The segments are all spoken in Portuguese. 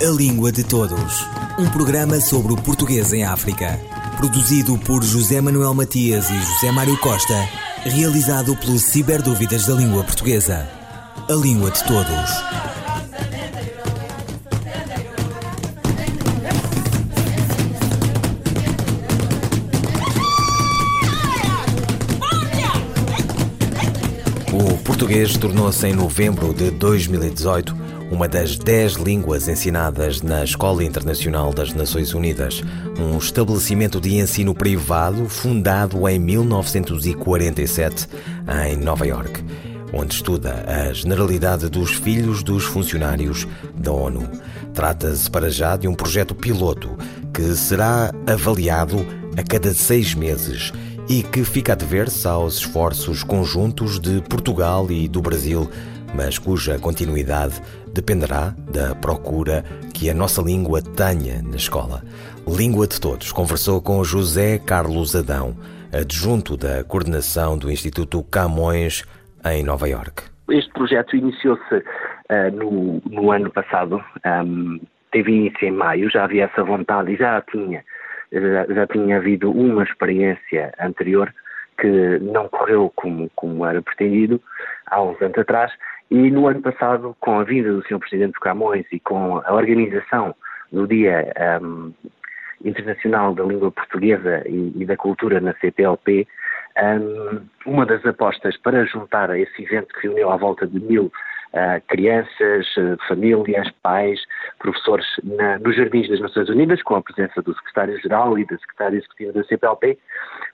A Língua de Todos. Um programa sobre o português em África. Produzido por José Manuel Matias e José Mário Costa. Realizado pelo Ciberdúvidas da Língua Portuguesa. A Língua de Todos. O português tornou-se em novembro de 2018 uma das dez línguas ensinadas na Escola Internacional das Nações Unidas, um estabelecimento de ensino privado fundado em 1947 em Nova York, onde estuda a generalidade dos filhos dos funcionários da ONU. Trata-se para já de um projeto piloto que será avaliado a cada seis meses e que fica a dever-se aos esforços conjuntos de Portugal e do Brasil, mas cuja continuidade dependerá da procura que a nossa língua tenha na escola. Língua de Todos conversou com José Carlos Adão, adjunto da coordenação do Instituto Camões em Nova York. Este projeto iniciou-se uh, no, no, ano passado, um, teve início em maio, já havia essa vontade e já tinha, já, já tinha havido uma experiência anterior que não correu como, como era pretendido há uns anos atrás e no ano passado, com a vinda do Sr. Presidente Camões e com a organização do Dia um, Internacional da Língua Portuguesa e, e da Cultura na CPLP, um, uma das apostas para juntar a esse evento que reuniu à volta de mil uh, crianças, uh, famílias, pais, professores na, nos Jardins das Nações Unidas, com a presença do Secretário-Geral e da Secretária Executiva da CPLP,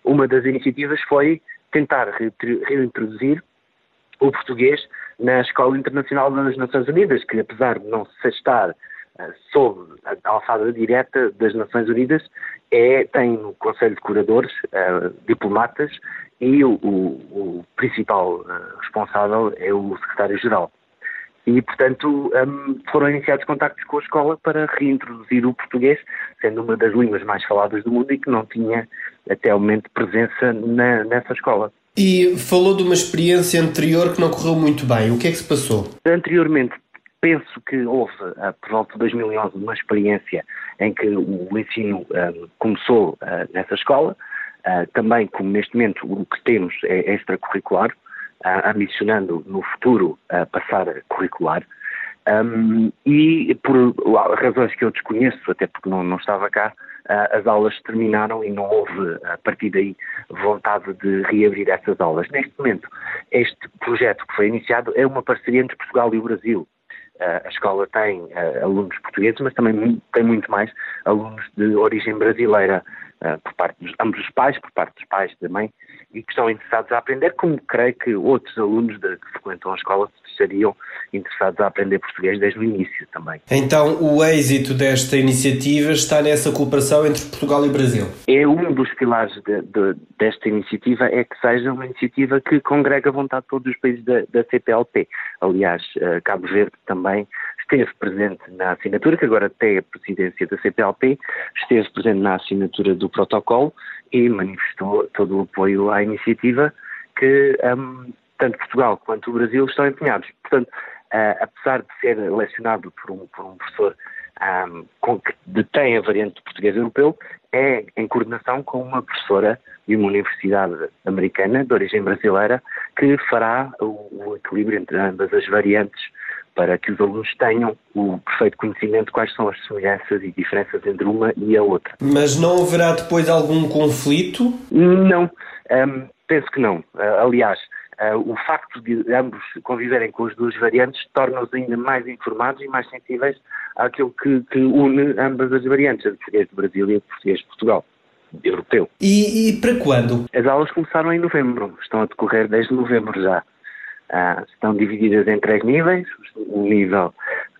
uma das iniciativas foi tentar reintroduzir o português na Escola Internacional das Nações Unidas, que apesar de não se estar uh, sob a alçada direta das Nações Unidas, é, tem no Conselho de Curadores uh, diplomatas e o, o, o principal uh, responsável é o Secretário-Geral. E, portanto, um, foram iniciados contactos com a escola para reintroduzir o português, sendo uma das línguas mais faladas do mundo e que não tinha até o momento presença na, nessa escola. E falou de uma experiência anterior que não correu muito bem. O que é que se passou? Anteriormente, penso que houve, ah, por volta de 2011, uma experiência em que o ensino um, começou uh, nessa escola. Uh, também, como neste momento o que temos é extracurricular, uh, ambicionando no futuro uh, passar curricular. Um, e por razões que eu desconheço, até porque não, não estava cá, as aulas terminaram e não houve, a partir daí, vontade de reabrir essas aulas. Neste momento, este projeto que foi iniciado é uma parceria entre Portugal e o Brasil. Uh, a escola tem alunos portugueses, mas também tem muito mais alunos de origem brasileira, por parte dos ambos os pais, por parte dos pais também, e que estão interessados a aprender, como creio que outros alunos de, que frequentam a escola estariam interessados a aprender português desde o início também. Então, o êxito desta iniciativa está nessa cooperação entre Portugal e Brasil? É um dos pilares de, de, desta iniciativa, é que seja uma iniciativa que congrega a vontade de todos os países da, da CPLP. Aliás, uh, Cabo Verde também esteve presente na assinatura, que agora tem a presidência da CPLP, esteve presente na assinatura do protocolo e manifestou todo o apoio à iniciativa que um, tanto Portugal quanto o Brasil estão empenhados. Portanto, uh, apesar de ser lecionado por um, por um professor um, com, que detém a variante do português europeu, é em coordenação com uma professora de uma universidade americana de origem brasileira que fará o, o equilíbrio entre ambas as variantes para que os alunos tenham o perfeito conhecimento de quais são as semelhanças e diferenças entre uma e a outra. Mas não haverá depois algum conflito? Não, um, penso que não. Uh, aliás, o facto de ambos conviverem com as duas variantes torna-os ainda mais informados e mais sensíveis àquilo que, que une ambas as variantes, a de português do Brasil e a de português de Portugal. Europeu. E, e para quando? As aulas começaram em novembro, estão a decorrer desde novembro já. Uh, estão divididas em três níveis. O nível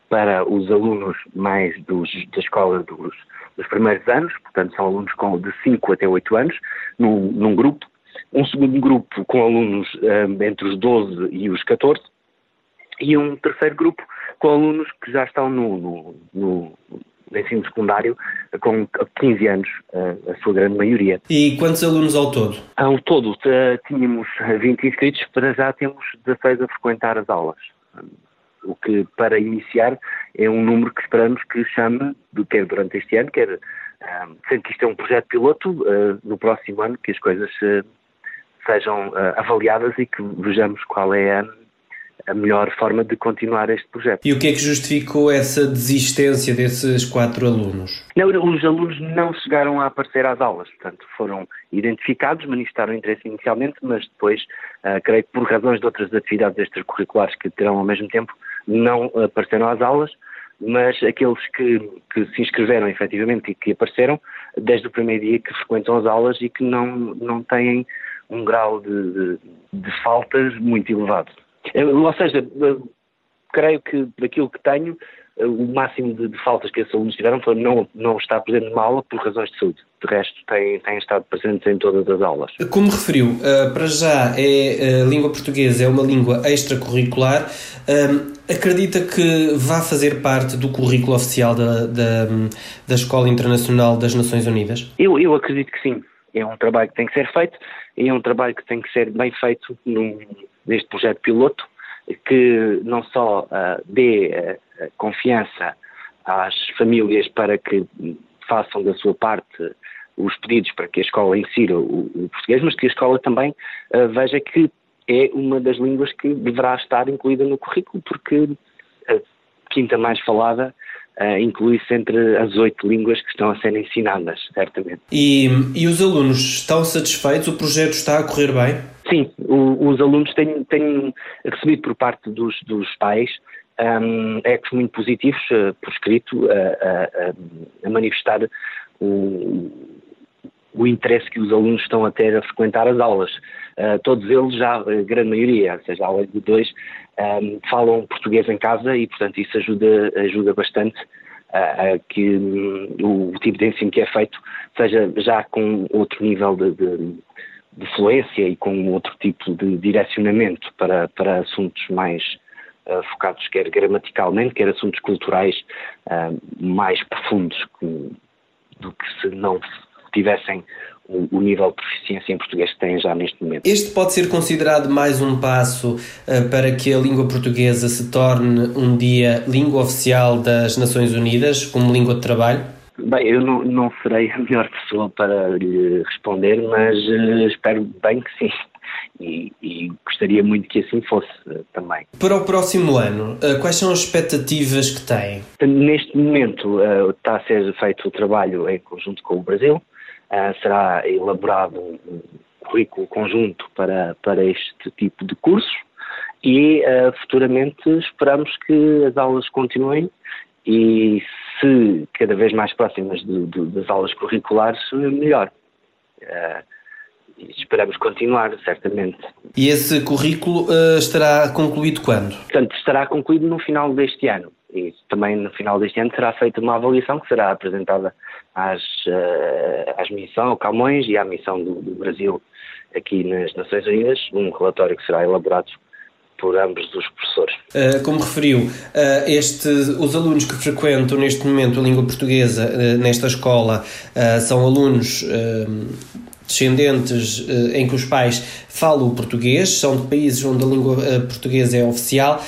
para os alunos mais dos, da escola dos, dos, primeiros anos, portanto são alunos com de 5 até 8 anos, num, num, grupo. Um segundo grupo com alunos um, entre os 12 e os 14. E um terceiro grupo com alunos que já estão no, no, no ensino secundário com 15 anos, a sua grande maioria. E quantos alunos ao todo? Ao todo tínhamos 20 inscritos, para já temos 16 a frequentar as aulas. O que, para iniciar, é um número que esperamos que chame, quer durante este ano, quer sendo que isto é um projeto piloto, no próximo ano que as coisas sejam uh, avaliadas e que vejamos qual é a, a, melhor forma de continuar este projeto. E o que é que justificou essa desistência desses quatro alunos? Não, os alunos não chegaram a aparecer às aulas, portanto foram identificados, manifestaram interesse inicialmente, mas depois, creio que por razões de outras atividades extracurriculares que terão ao mesmo tempo, não apareceram às aulas mas aqueles que, que, se inscreveram efetivamente e que apareceram desde o primeiro dia que frequentam as aulas e que não, não têm um grau de, de, de faltas muito elevado. Ou seja, creio que daquilo que tenho, o máximo de, de, faltas que esses alunos tiveram foi não, não estar presente numa aula por razões de saúde. De resto, têm, têm estado presentes em todas as aulas. Como referiu, uh, para já é, a língua portuguesa é uma língua extracurricular. Acredita que vá fazer parte do currículo oficial da, da, da Escola Internacional das Nações Unidas? Eu, eu acredito que sim. É um trabalho que tem que ser feito e é um trabalho que tem que ser bem feito num, neste projeto piloto que não só uh, dê uh, confiança às famílias para que façam da sua parte os pedidos para que a escola insira o, o português, mas que a escola também uh, veja que é uma das línguas que deverá estar incluída no currículo, porque a quinta mais falada uh, inclui-se entre as oito línguas que estão a ser ensinadas, certamente. E, e os alunos estão satisfeitos? O projeto está a correr bem? Sim, o, os alunos têm, têm, recebido por parte dos, dos pais um, ecos muito positivos, uh, por escrito, a, a manifestar o, o interesse que os alunos estão a ter a frequentar as aulas. Uh, todos eles, já, a grande maioria, ou seja, a aula de dois, um, falam português em casa e, portanto, isso ajuda, ajuda bastante a que um, o tipo de ensino que é feito seja já com outro nível de, de de fluência e com outro tipo de direcionamento para, para assuntos mais uh, focados, quer gramaticalmente, quer assuntos culturais uh, mais profundos que, do que se não tivessem o, o, nível de proficiência em português que têm já neste momento. Este pode ser considerado mais um passo uh, para que a língua portuguesa se torne um dia língua oficial das Nações Unidas, como língua de trabalho? Bem, eu não, não serei a melhor pessoa para lhe responder, mas uh, espero bem que sim. E, e, gostaria muito que assim fosse uh, também. Para o próximo ano, uh, quais são as expectativas que tem? Neste momento está a ser feito o trabalho em conjunto com o Brasil, será elaborado um currículo conjunto para, para este tipo de cursos e futuramente esperamos que as aulas continuem e se cada vez mais próximas do, do, das aulas curriculares, melhor. Uh, esperamos continuar, certamente. E esse currículo uh, estará concluído quando? Portanto, estará concluído no final deste ano. E também no final deste ano será feita uma avaliação que será apresentada às, uh, às missões, ao Camões e à missão do, do Brasil aqui nas Nações Unidas, um relatório que será elaborado por ambos os professores. Uh, como referiu, uh, este, os alunos que frequentam neste momento a língua portuguesa nesta escola são alunos descendentes em que os pais falam o português, são de países onde a língua portuguesa é oficial.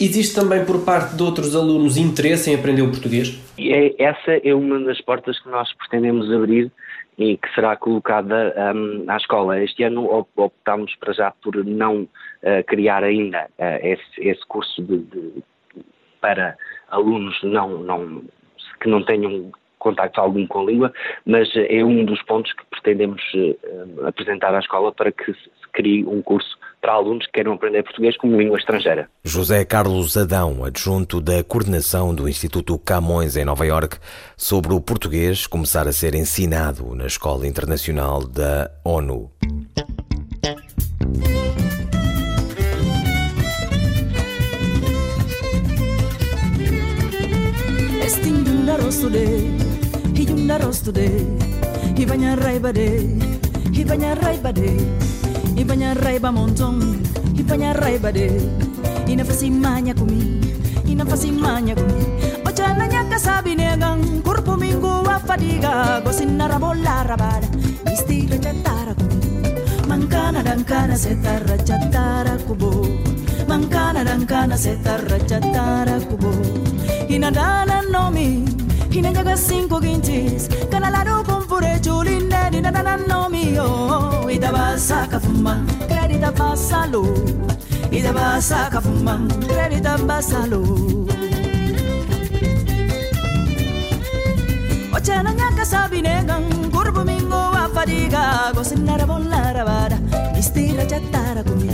Existe também por parte de outros alunos interesse em aprender o português? É, essa é uma das portas que nós pretendemos abrir e que será colocada um, à escola. Este ano optámos para já por não uh, criar ainda uh, esse, esse, curso de, de, para alunos não, não, que não tenham contacto algum com a língua, mas é um dos pontos que pretendemos uh, apresentar à escola para que se crie um curso para alunos que queiram aprender português como língua estrangeira. José Carlos Adão, adjunto da coordenação do Instituto Camões em Nova York, sobre o português começar a ser ensinado na Escola Internacional da ONU. ibanya raiba montong ibanya raiba de inafasimanya kumi inafasimanya kumi nih gang, kurupu minggu wa fadiga gosinara Isti istira chatara kumi mancana dancana setarra chatara kubo mancana dancana setarra chatara kubo inadana nomi hina jaga cinco quintis canalaro con fure chulinde inadana nomi oh idabasa kafuma kredita basalo idabasa kafuma kredita basalo ochana nyaka sabinegan gurbu mingo afadiga gosinara bolara vara mistira chatara kumi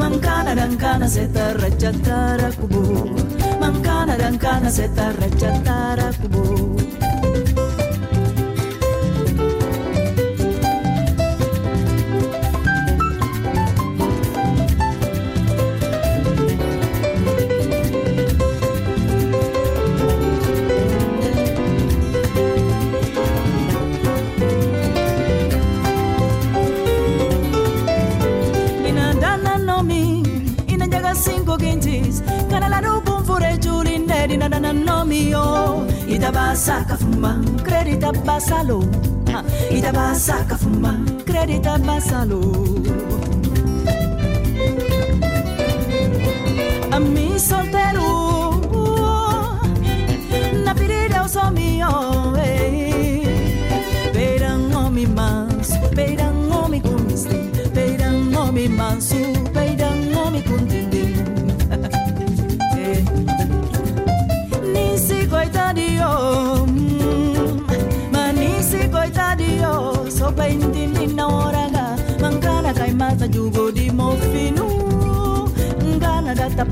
mankana dankana setara chatara kubo mankana dankana setara chatara kubo basalo. Itaba sakafuma kredita basalo.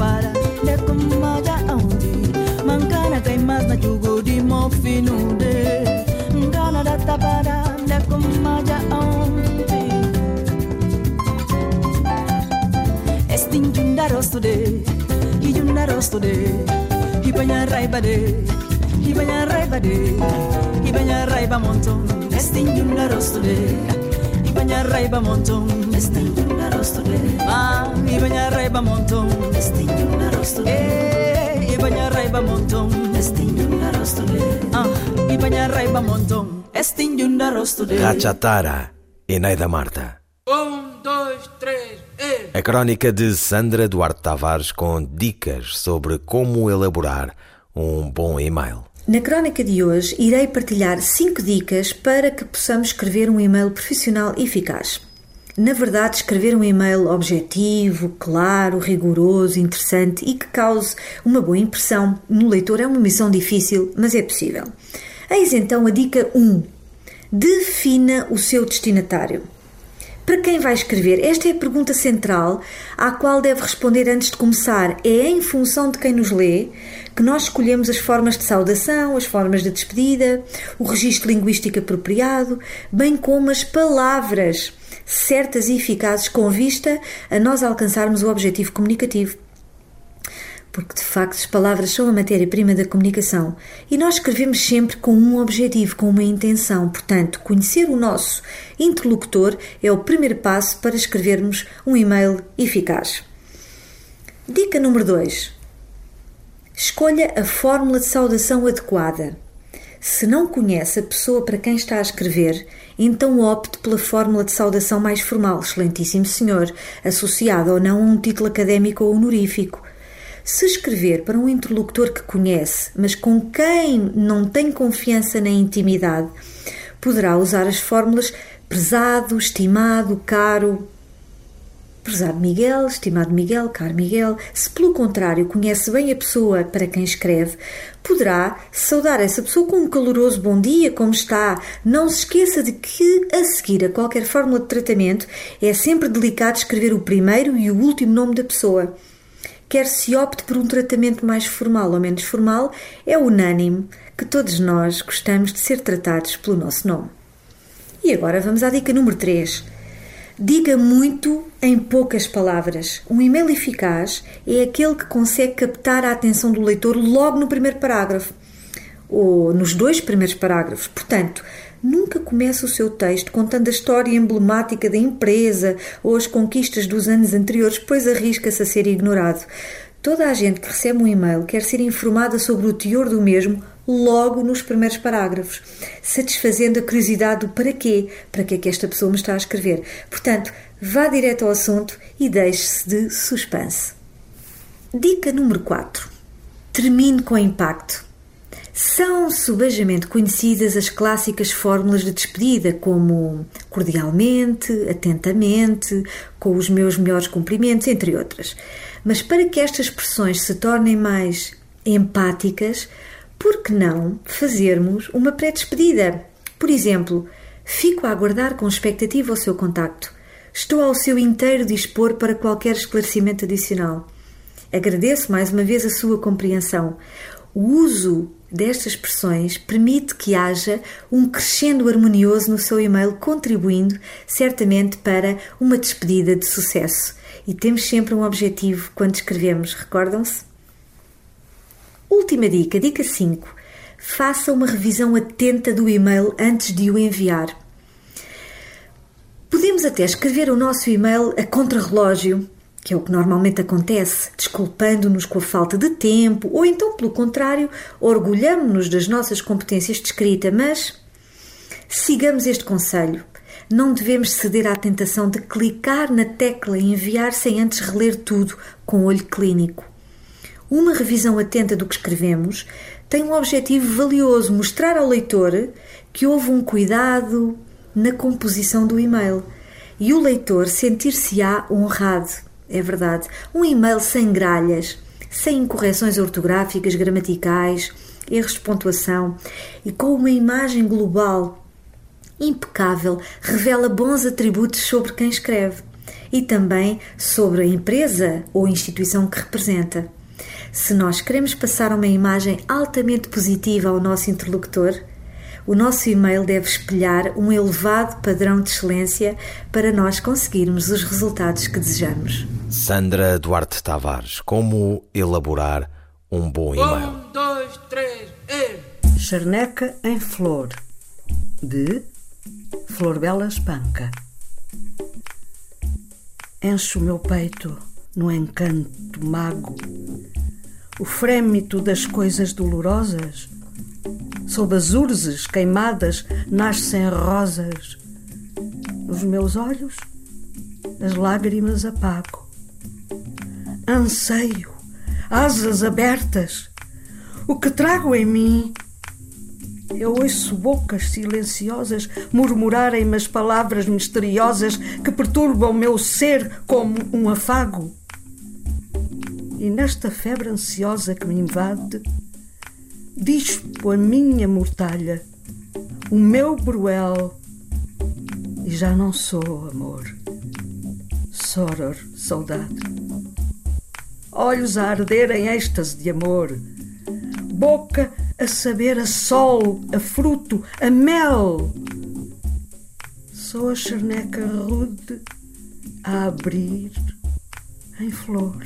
para de kumoja aundi mankana kai mas na jugo di mo finude ngana data para de kumoja aundi estin junda rostude hi junda rostude hi banya raibade hi banya raibade hi banya raiba monton estin junda rostude hi banya raiba monton estin rosto de Ah, Ibanya raiba montón Estin yunda rosto de Eh, Ibanya raiba montón Estin yunda rosto de Ah, Ibanya raiba montón Estin yunda rosto de Cachatara, Eneida Marta. Um, dois, três, e... A crónica de Sandra Duarte Tavares com dicas sobre como elaborar um bom e-mail. Na crónica de hoje, irei partilhar 5 dicas para que possamos escrever um e-mail profissional eficaz. Na verdade, escrever um e-mail objetivo, claro, rigoroso, interessante e que cause uma boa impressão no leitor é uma missão difícil, mas é possível. Eis então a dica 1. Defina o seu destinatário. Para quem vai escrever? Esta é a pergunta central à qual deve responder antes de começar. É em função de quem nos lê que nós escolhemos as formas de saudação, as formas de despedida, o registro linguístico apropriado, bem como as palavras certas e eficazes com vista a nós alcançarmos o objetivo comunicativo porque de facto as palavras são a matéria-prima da comunicação e nós escrevemos sempre com um objetivo, com uma intenção. Portanto, conhecer o nosso interlocutor é o primeiro passo para escrevermos um e-mail eficaz. Dica número 2. Escolha a fórmula de saudação adequada. Se não conhece a pessoa para quem está a escrever, então opte pela fórmula de saudação mais formal, excelentíssimo senhor, associada ou não a um título académico ou honorífico. Se escrever para um interlocutor que conhece, mas com quem não tem confiança na intimidade, poderá usar as fórmulas prezado, estimado, caro. Prezado Miguel, estimado Miguel, caro Miguel. Se pelo contrário conhece bem a pessoa para quem escreve, poderá saudar essa pessoa com um caloroso bom dia, como está. Não se esqueça de que, a seguir a qualquer fórmula de tratamento, é sempre delicado escrever o primeiro e o último nome da pessoa quer se opte por um tratamento mais formal ou menos formal, é unânime que todos nós gostamos de ser tratados pelo nosso nome. E agora vamos à dica número 3. Diga muito em poucas palavras. Um e-mail eficaz é aquele que consegue captar a atenção do leitor logo no primeiro parágrafo ou nos dois primeiros parágrafos. Portanto, Nunca comece o seu texto contando a história emblemática da empresa ou as conquistas dos anos anteriores, pois arrisca-se a ser ignorado. Toda a gente que recebe um e-mail quer ser informada sobre o teor do mesmo logo nos primeiros parágrafos, satisfazendo a curiosidade do para quê, para que é que esta pessoa me está a escrever. Portanto, vá direto ao assunto e deixe-se de suspense. Dica número 4. Termine com impacto. São subejamente conhecidas as clássicas fórmulas de despedida, como cordialmente, atentamente, com os meus melhores cumprimentos, entre outras. Mas para que estas expressões se tornem mais empáticas, por que não fazermos uma pré-despedida? Por exemplo, fico a aguardar com expectativa o seu contacto. Estou ao seu inteiro dispor para qualquer esclarecimento adicional. Agradeço mais uma vez a sua compreensão. O uso destas expressões permite que haja um crescendo harmonioso no seu e-mail, contribuindo certamente para uma despedida de sucesso. E temos sempre um objetivo quando escrevemos, recordam-se? Última dica, dica 5. Faça uma revisão atenta do e-mail antes de o enviar. Podemos até escrever o nosso e-mail a contrarrelógio que é o que normalmente acontece, desculpando-nos com a falta de tempo, ou então, pelo contrário, orgulhamos-nos das nossas competências de escrita, mas sigamos este conselho. Não devemos ceder à tentação de clicar na tecla e enviar sem antes reler tudo com olho clínico. Uma revisão atenta do que escrevemos tem um objetivo valioso: mostrar ao leitor que houve um cuidado na composição do e-mail e o leitor sentir-se-á honrado é verdade. Um e-mail sem gralhas, sem incorreções ortográficas, gramaticais, erros de pontuação e com uma imagem global impecável revela bons atributos sobre quem escreve e também sobre a empresa ou instituição que representa. Se nós queremos passar uma imagem altamente positiva ao nosso interlocutor, o nosso e-mail deve espelhar um elevado padrão de excelência para nós conseguirmos os resultados que desejamos. Sandra Duarte Tavares, como elaborar um bom e-mail? Um, dois, três, e... Charneca em Flor, de Flor Bela Espanca. Enche o meu peito no encanto mago, o frêmito das coisas dolorosas sob as urzes queimadas nascem rosas. Nos meus olhos, as lágrimas apago. Anseio, asas abertas. O que trago em mim? Eu ouço bocas silenciosas murmurarem-me as palavras misteriosas que perturbam meu ser como um afago. E nesta febre ansiosa que me invade, dispo a minha mortalha, o meu bruel, e já não sou amor. Soror, saudade. Olhos a arder em êxtase de amor, boca a saber a sol, a fruto, a mel. Sou a charneca rude a abrir em flor.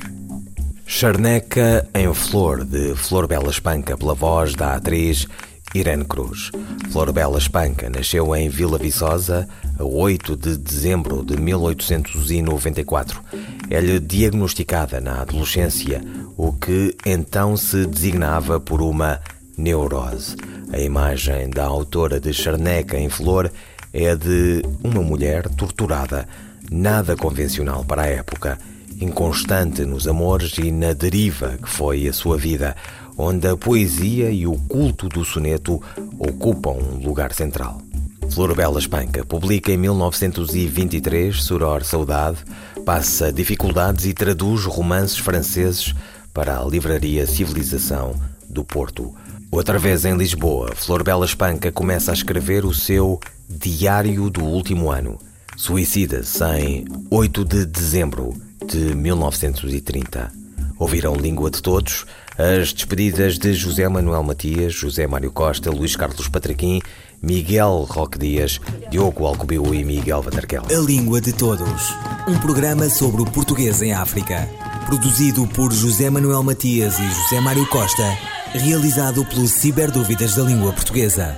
Charneca em Flor, de Flor Bela Espanca, pela voz da atriz Irene Cruz. Flor Bela Espanca nasceu em Vila Viçosa a 8 de dezembro de 1894. É-lhe diagnosticada na adolescência, o que então se designava por uma neurose. A imagem da autora de Charneca em Flor é de uma mulher torturada, nada convencional para a época inconstante nos amores e na deriva que foi a sua vida, onde a poesia e o culto do soneto ocupam um lugar central. Flor Bela Espanca publica em 1923 Suror Saudade, passa dificuldades e traduz romances franceses para a livraria Civilização do Porto. Outra vez em Lisboa, Flor Bela Espanca começa a escrever o seu Diário do Último Ano. Suicida-se em 8 de dezembro de 1930. Ouviram Língua de Todos, as despedidas de José Manuel Matias, José Mário Costa, Luís Carlos Patraquim, Miguel Roque Dias, Diogo Alcobiu e Miguel Vatarquel. A Língua de Todos, um programa sobre o português em África. Produzido por José Manuel Matias e José Mário Costa, realizado pelo Ciberdúvidas da Língua Portuguesa.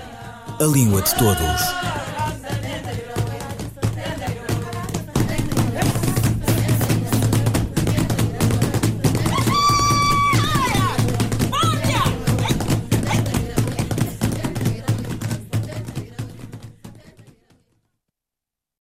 A Língua de Todos.